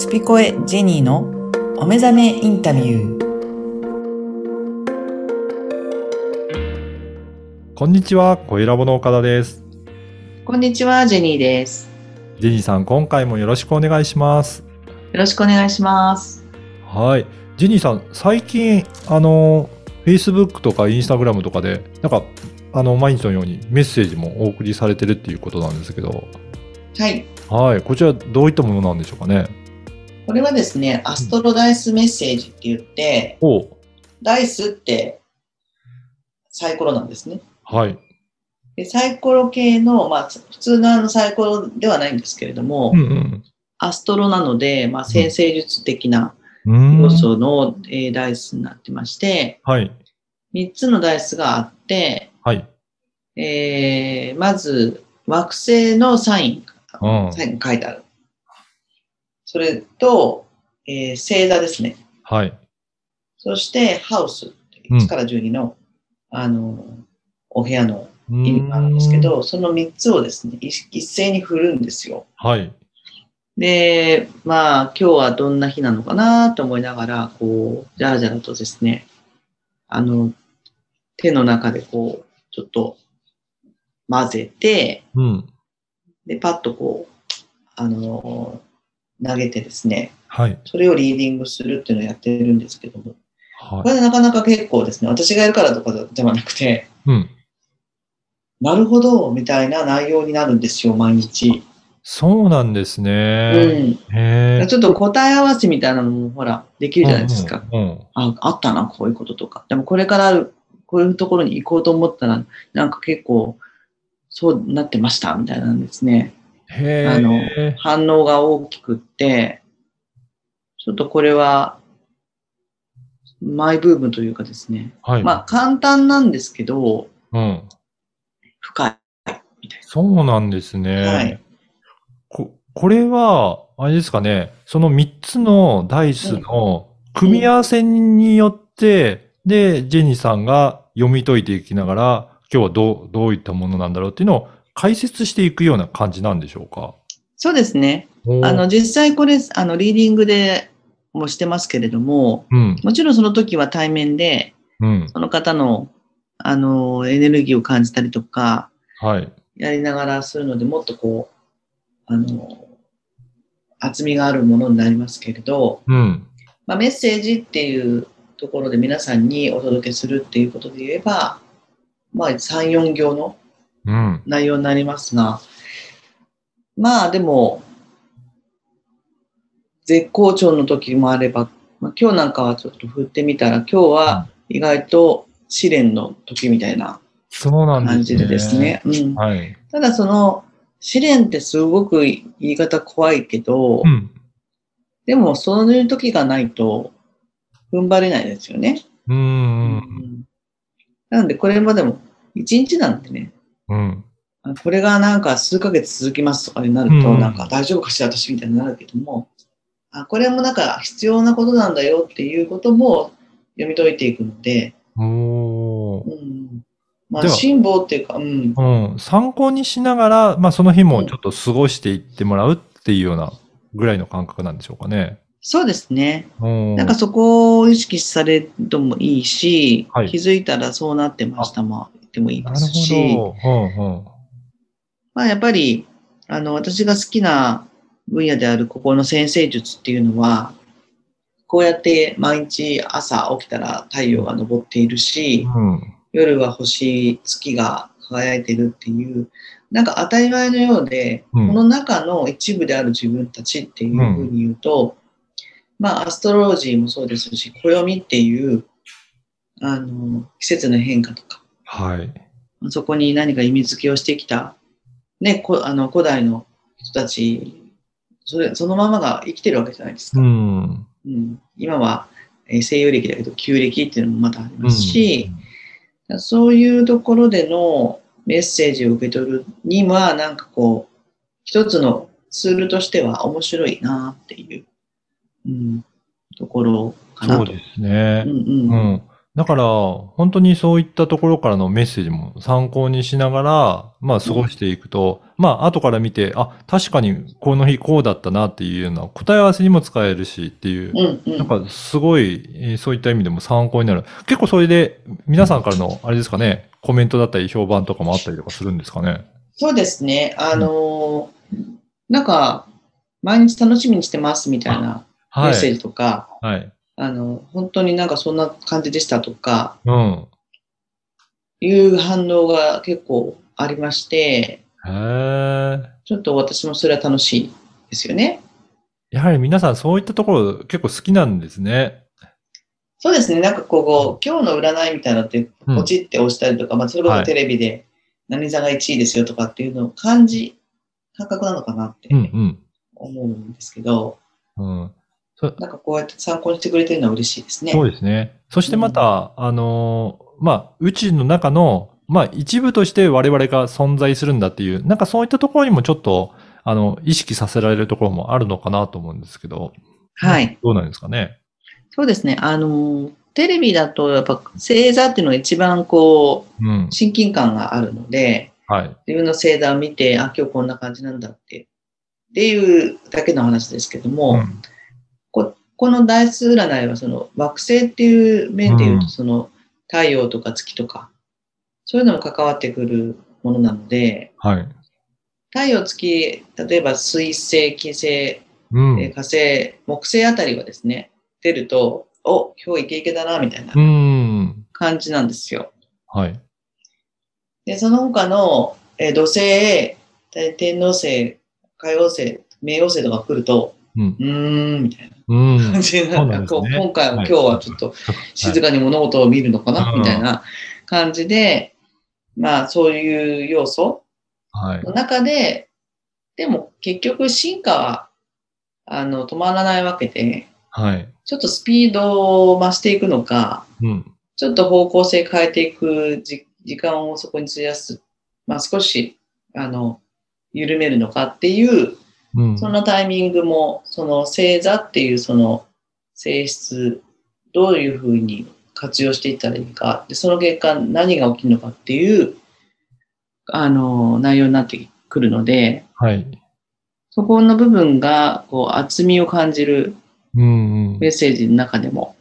スピコエジェニーのお目覚めインタビュー。こんにちは、小ラボの岡田です。こんにちは、ジェニーです。ジェニーさん、今回もよろしくお願いします。よろしくお願いします。はい。ジェニーさん、最近、あの、Facebook とか Instagram とかで、なんか、あの、毎日のようにメッセージもお送りされてるっていうことなんですけど、はい。はい。こちら、どういったものなんでしょうかね。これはですね、アストロダイスメッセージって言って、おダイスってサイコロなんですね。はい。でサイコロ系の、まあ、普通のあのサイコロではないんですけれども、うんアストロなので、まあ、先生術的な。要素の、えーダイスになってまして、はい。3つのダイスがあって、はい。えーまず、惑星のサイン、うんサインが書いてある。それと、えー星座ですね。はい。そして、ハウス、うん1から12の、あの、お部屋の意意味があるんですけど、その3つをですね、一一斉に振るんですよ。はい。で、まあ、今日はどんな日なのかなと思いながら、こう、じゃらじゃらとですね、あの、手の中でこう、ちょっと混ぜて、うん。で、パッとこう、あの、投げてですね、はい。それをリーディングするっていうのをやってるんですけども、はこれなかなか結構ですね、私がやるからとかではなくて、い。うん。なるほど、みたいな内容になるんですよ、毎日。そうなんですうね。ん。へえ。ちょっと答え合わせみたいなのも、ほら、できるじゃないですか。うん。うんあ、あったな、こういうこととか。でもこれからある、こういうところに行こうと思ったら、なんか結構、そうなってました、みたいなんですね。あの反応が大きくって、ちょっとこれは、マイブームというかですね。はい。まあ、簡単なんですけど、うん。深い。そうなんですね。はいこ、これは、あれですかね、その3つのダイスの組み合わせによって、で、ジェニーさんが読み解いていきながら、今日はどう、どういったものなんだろうっていうのを解説していくような感じなんでしょうか？そうですね。あの、、実際これ、あの、リーディングでもしてますけれども、うん、もちろんその時は対面で、うん、その方の、あの、エネルギーを感じたりとか、はい。やりながらするので、もっとこう、あの、厚みがあるものになりますけれど、うん、まあ、メッセージっていうところで皆さんにお届けするっていうことで言えば、まあ、3、4行のうん、内容になりますが、まあでも、絶好調の時もあれば、まあ、今日なんかはちょっと振ってみたら、今日は意外と試練の時みたいな。感じでですね。うん、はい。ただその試練ってすごく言い方怖いけど、うん、でもそういう時がないと踏ん張れないですよね。うん、うん、なのでこれまでも一日なんでね、うん、あこれがなんか数ヶ月続きますとかになると、うん。なんか大丈夫かしら私みたいになるけども、あこれもなんか必要なことなんだよっていうことも読み解いていくので、うん、まあ辛抱っていうか、うん、うん、参考にしながら、まあその日もちょっと過ごしていってもらうっていうようなぐらいの感覚なんでしょうかね。そうですね。うん。なんかそこを意識されるともいいし、はい。気づいたらそうなってましたも言ってもいいですし。うんうん。まあやっぱり、あの、私が好きな分野であるここの先生術っていうのは、こうやって毎日朝起きたら太陽が昇っているし、うん。夜は星、月が輝いているっていう、なんか当たり前のようで、うん。この中の一部である自分たちっていうふうに言うと、まあアストロロジーもそうですし、暦っていう、あの、季節の変化とか、はい。そこに何か意味付けをしてきた、ね、こあの古代の人たち、それそのままが生きてるわけじゃないですか。うん。うん今は、えー西洋暦だけど旧暦っていうのもまたありますし、そういうところでのメッセージを受け取るには、なんかこう、一つのツールとしては面白いなっていう、うん、ところかなと。そうですねう。んううんん。だから、本当にそういったところからのメッセージも参考にしながら、まあ過ごしていくと、まあ後から見て、あ、確かにこの日こうだったなっていうような答え合わせにも使えるしっていう、うんうん。なんかすごい、えーそういった意味でも参考になる。結構それで皆さんからの、あれですかね、コメントだったり評判とかもあったりとかするんですかね？そうですね。あのーなんか、毎日楽しみにしてますみたいなメはい。ッセージとか、はい。あの、本当になんかそんな感じでしたとか、うん。いう反応が結構ありまして。ちょっと私もそれは楽しいですよね。やはり皆さんそういったところ結構好きなんですね。そうですね。なんかこう、今日の占いみたいなのって、うんポチって押したりとか、まあ、それこはいそテレビで何座が1位ですよとかっていうのを感じ、感覚なのかなってうん思うんですけど、うん。うん。なんかこうやって参考にしてくれてるのは嬉しいですね。そうですね。そしてまた、あのーまあ、宇宙の中の、まあ、一部として我々が存在するんだっていう、なんかそういったところにもちょっと、あの、意識させられるところもあるのかなと思うんですけど。はい。どうなんですかね。そうですね。あの、テレビだとやっぱ星座っていうのが一番こうんう、。親近感があるので、はい。自分の星座を見て、あ、今日こんな感じなんだって、っていうだけの話ですけども、うんここの大数占いはその惑星っていう面で言うと、うんその太陽とか月とか、そういうのも関わってくるものなので、はい。太陽、月、例えば水星、金星、火星、木星あたりはですね、出ると、お、今日イケイケだな、みたいなうん。感じなんですよ。はい。で、その他の、えー土星、えー天王星、海王星、冥王星とか来ると、うん。うーん、みたいなうん。感じなうなんね今回は、はい今日はちょっと静かに物事を見るのかな、うんみたいな感じで、まあそういう要素はい。の中で、でも結局進化は、あの、止まらないわけで、はい。ちょっとスピードを増していくのか、うん。ちょっと方向性変えていくじ時間をそこに費やす、まあ少し、あの、緩めるのかっていう、うん。そのタイミングも、その星座っていうその性質、どういうふうに活用していったらいいか、でその結果何が起きるのかっていう、あの、内容になってくるので、はい。そこの部分が、こう、厚みを感じるうん。メッセージの中でも、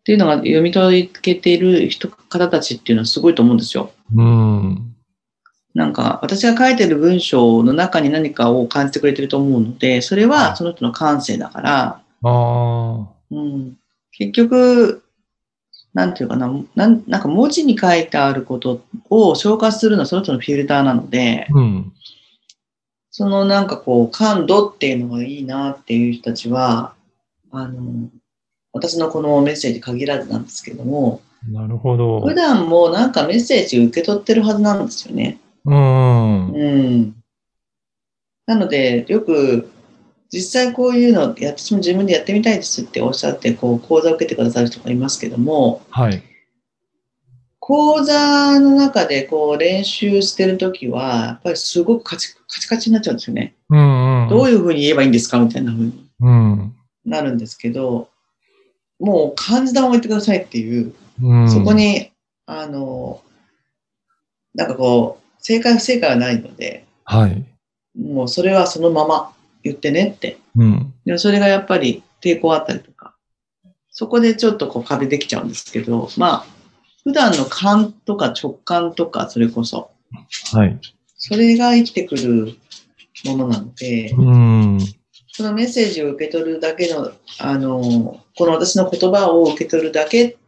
っていうのが読み解けている人、方たちっていうのはすごいと思うんですよ。うん。なんか、私が書いてる文章の中に何かを感じてくれてると思うので、それはその人の感性だから、ああ。うん、結局、なんていうかななん、なんか文字に書いてあることを消化するのはその人のフィルターなので、うん。そのなんかこう、感度っていうのがいいなっていう人たちは、あの、私のこのメッセージ限らずなんですけども、なるほど。普段もなんかメッセージ受け取ってるはずなんですよね。うん。うん。なので、よく、実際こういうの、私も自分でやってみたいですっておっしゃって、こう、講座を受けてくださる人がいますけども、はい。講座の中でこう練習してるときは、やっぱりすごくカチカチカチになっちゃうんですよね。うんうん。どういうふうに言えばいいんですかみたいなふうにうん。なるんですけど、もう漢字段を言ってくださいっていう、うん。そこに、あの、なんかこう、正解不正解はないので、はい。もうそれはそのまま言ってねって。うん。でもそれがやっぱり抵抗あったりとか、そこでちょっとこう壁できちゃうんですけど、まあ、普段の感とか直感とか、それこそ、はい。それが生きてくるものなので、うん。そのメッセージを受け取るだけの、あの、この私の言葉を受け取るだけ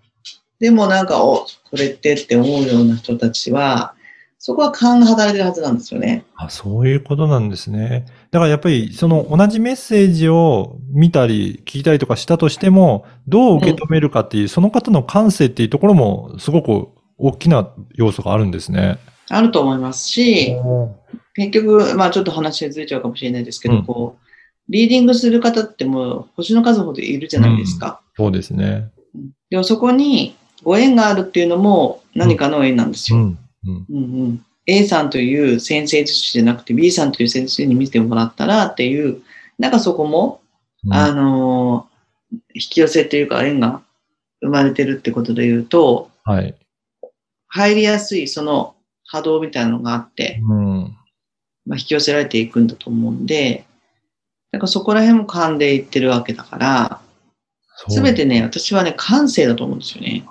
でもなんか、お、これってって思うような人たちは、そこは勘が働いてるはずなんですよね。あ、そういうことなんですね。だからやっぱり、その同じメッセージを見たり聞いたりとかしたとしても、どう受け止めるかっていう、その方の感性っていうところも、すごく大きな要素があるんですね。あると思いますし、結局、まあちょっと話がずれちゃうかもしれないですけど、うんこう、リーディングする方ってもう星の数ほどいるじゃないですか。そうですね。でもそこにご縁があるっていうのも何かの縁なんですよ。うん。うん。うんうん A さんという先生術師じゃなくて B さんという先生に見てもらったらっていう、なんかそこも、うんあのー引き寄せというか縁が生まれてるってことで言うと、はい。入りやすいその波動みたいなのがあって、うん。まあ、引き寄せられていくんだと思うんで、だからそこら辺も勘でいってるわけだから、すべてね、私はね、感性だと思うんですよね。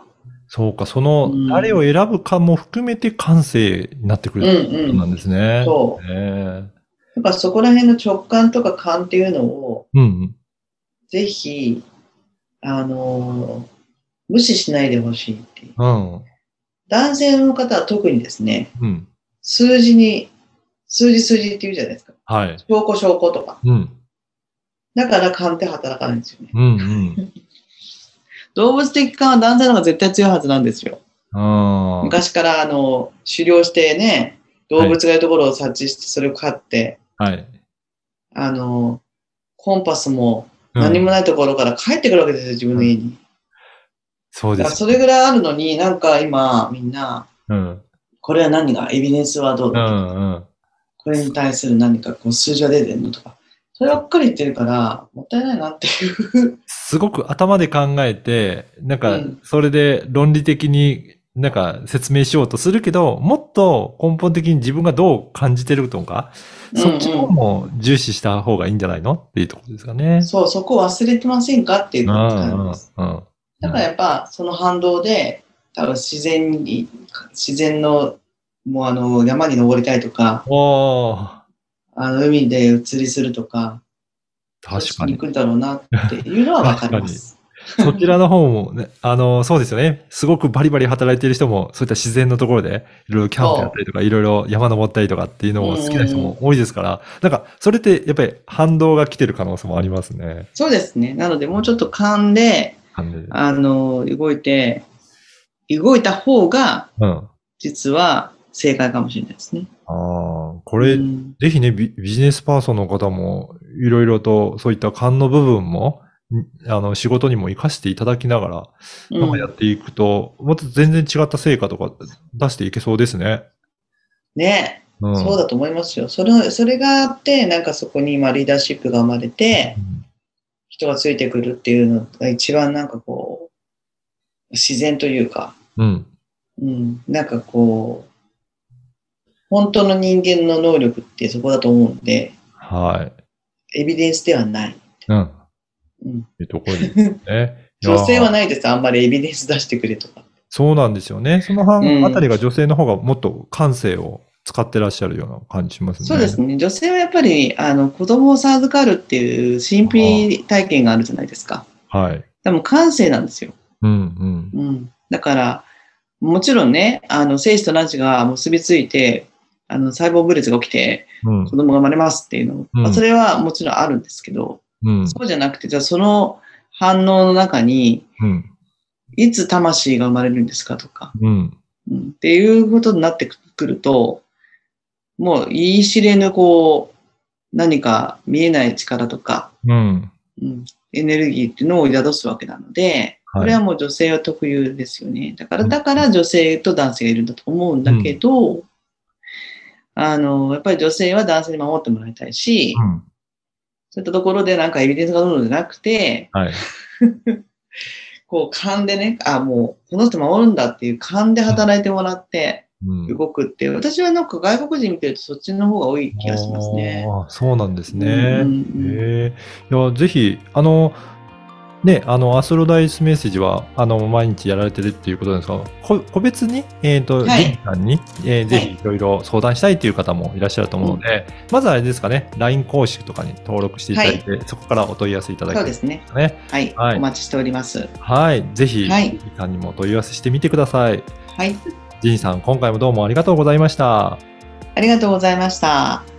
そうか、そのうん、誰を選ぶかも含めて感性になってくうるってんことなんですね。そう。ねだからそこら辺の直感とか勘っていうのを、うん。ぜひ、あのー無視しないでほしいっていう。うん。男性の方は特にですね、うん。数字に、数字数字って言うじゃないですか。はい。証拠証拠とか。うん。だから勘って働かないんですよね。うん。うん。動物的勘は男性の方が絶対強いはずなんですよ。昔からあの、狩猟してね、動物がいるところを察知してそれを飼って、はい。あの、コンパスもうん何もないところから帰ってくるわけですよ、自分の家に。そうです。それぐらいあるのに、なんか今みんな、うん。これは何が、エビデンスはどううだ、ん。うん。これに対する何かこう数字が出てるのとか、そればっかり言ってるから、もったいないなっていう。すごく頭で考えて、なんかうん、それで論理的になんか説明しようとするけど、もっと根本的に自分がどう感じてるとか、そっちの方も重視した方がいいんじゃないのっていうところですかね。そう、そこ忘れてませんかっていううんう感じです。んうん。だからやっぱその反動で、多分自然に、自然の、もうあの、山に登りたいとか、あの、海で移りするとか、確かに。行くんだろうなっていうのはわかります。そちらの方もね、あの、そうですよね。すごくバリバリ働いてる人も、そういった自然のところで、いろいろキャンプやったりとか、いろいろ山登ったりとかっていうのも好きな人も多いですから、なんか、それってやっぱり反動が来てる可能性もありますね。そうですね。なので、もうちょっと勘で、であの、動いて、動いた方が、うん。実は正解かもしれないですね。ああ、これ、うんぜひねビ、ビジネスパーソンの方も、いろいろとそういった勘の部分も、んあの、仕事にも活かしていただきながら、なんかやっていくと、もっと全然違った成果とか出していけそうですね。ね、うん。そうだと思いますよ。それそれがあって、なんかそこに今リーダーシップが生まれて、人がついてくるっていうのが一番なんかこう、自然というか、うん。うん、なんかこう、本当の人間の能力ってそこだと思うんで、はい。エビデンスではない。うん。うん、というところですね。女性はないです。あんまりエビデンス出してくれとか。そうなんですよね。その半うんあたりが女性の方がもっと感性を使ってらっしゃるような感じしますね。そうですね。女性はやっぱり、あの、子供を授かるっていう神秘体験があるじゃないですか。はい。でも感性なんですよ。うんうん。うん。だから、もちろんね、あの、精子と卵子が結びついて、あの、細胞分裂が起きてうん。子供が生まれますっていうの、うん。まあそれはもちろんあるんですけど、うん。そうじゃなくて、じゃあその反応の中に、うん。いつ魂が生まれるんですかとか、うん。うん、っていうことになってくると、もう言い知れぬこう、何か見えない力とか、うん。うん、エネルギーっていうのを宿すわけなので、はい。これはもう女性は特有ですよね。だから、うん。だから女性と男性がいるんだと思うんだけど、あの、やっぱり女性は男性に守ってもらいたいし、うんそういったところでなんかエビデンスがどるのじゃなくて、はい。こう勘でね、あ、もうこの人守るんだっていう勘で働いてもらってうん動くっていう、私はなんか外国人見てるとそっちの方が多い気がしますね。そうなんですね。うんうんへえ。いや、ぜひ、あの、ね、あの、アストロダイスメッセージは、あの、毎日やられてるっていうことですが、こ個別に、えっ、と、はいさんに、えーぜひいろいろ相談したいっていう方もいらっしゃると思うので、まずはあれですかね、LINE 公式とかに登録していただいて、そこからお問い合わせいただきたいそうですね。ですね？はい、はいお待ちしております。はい。ぜひ、はいさんにもお問い合わせしてみてください。はい、ジェニーさん、今回もどうもありがとうございました。ありがとうございました。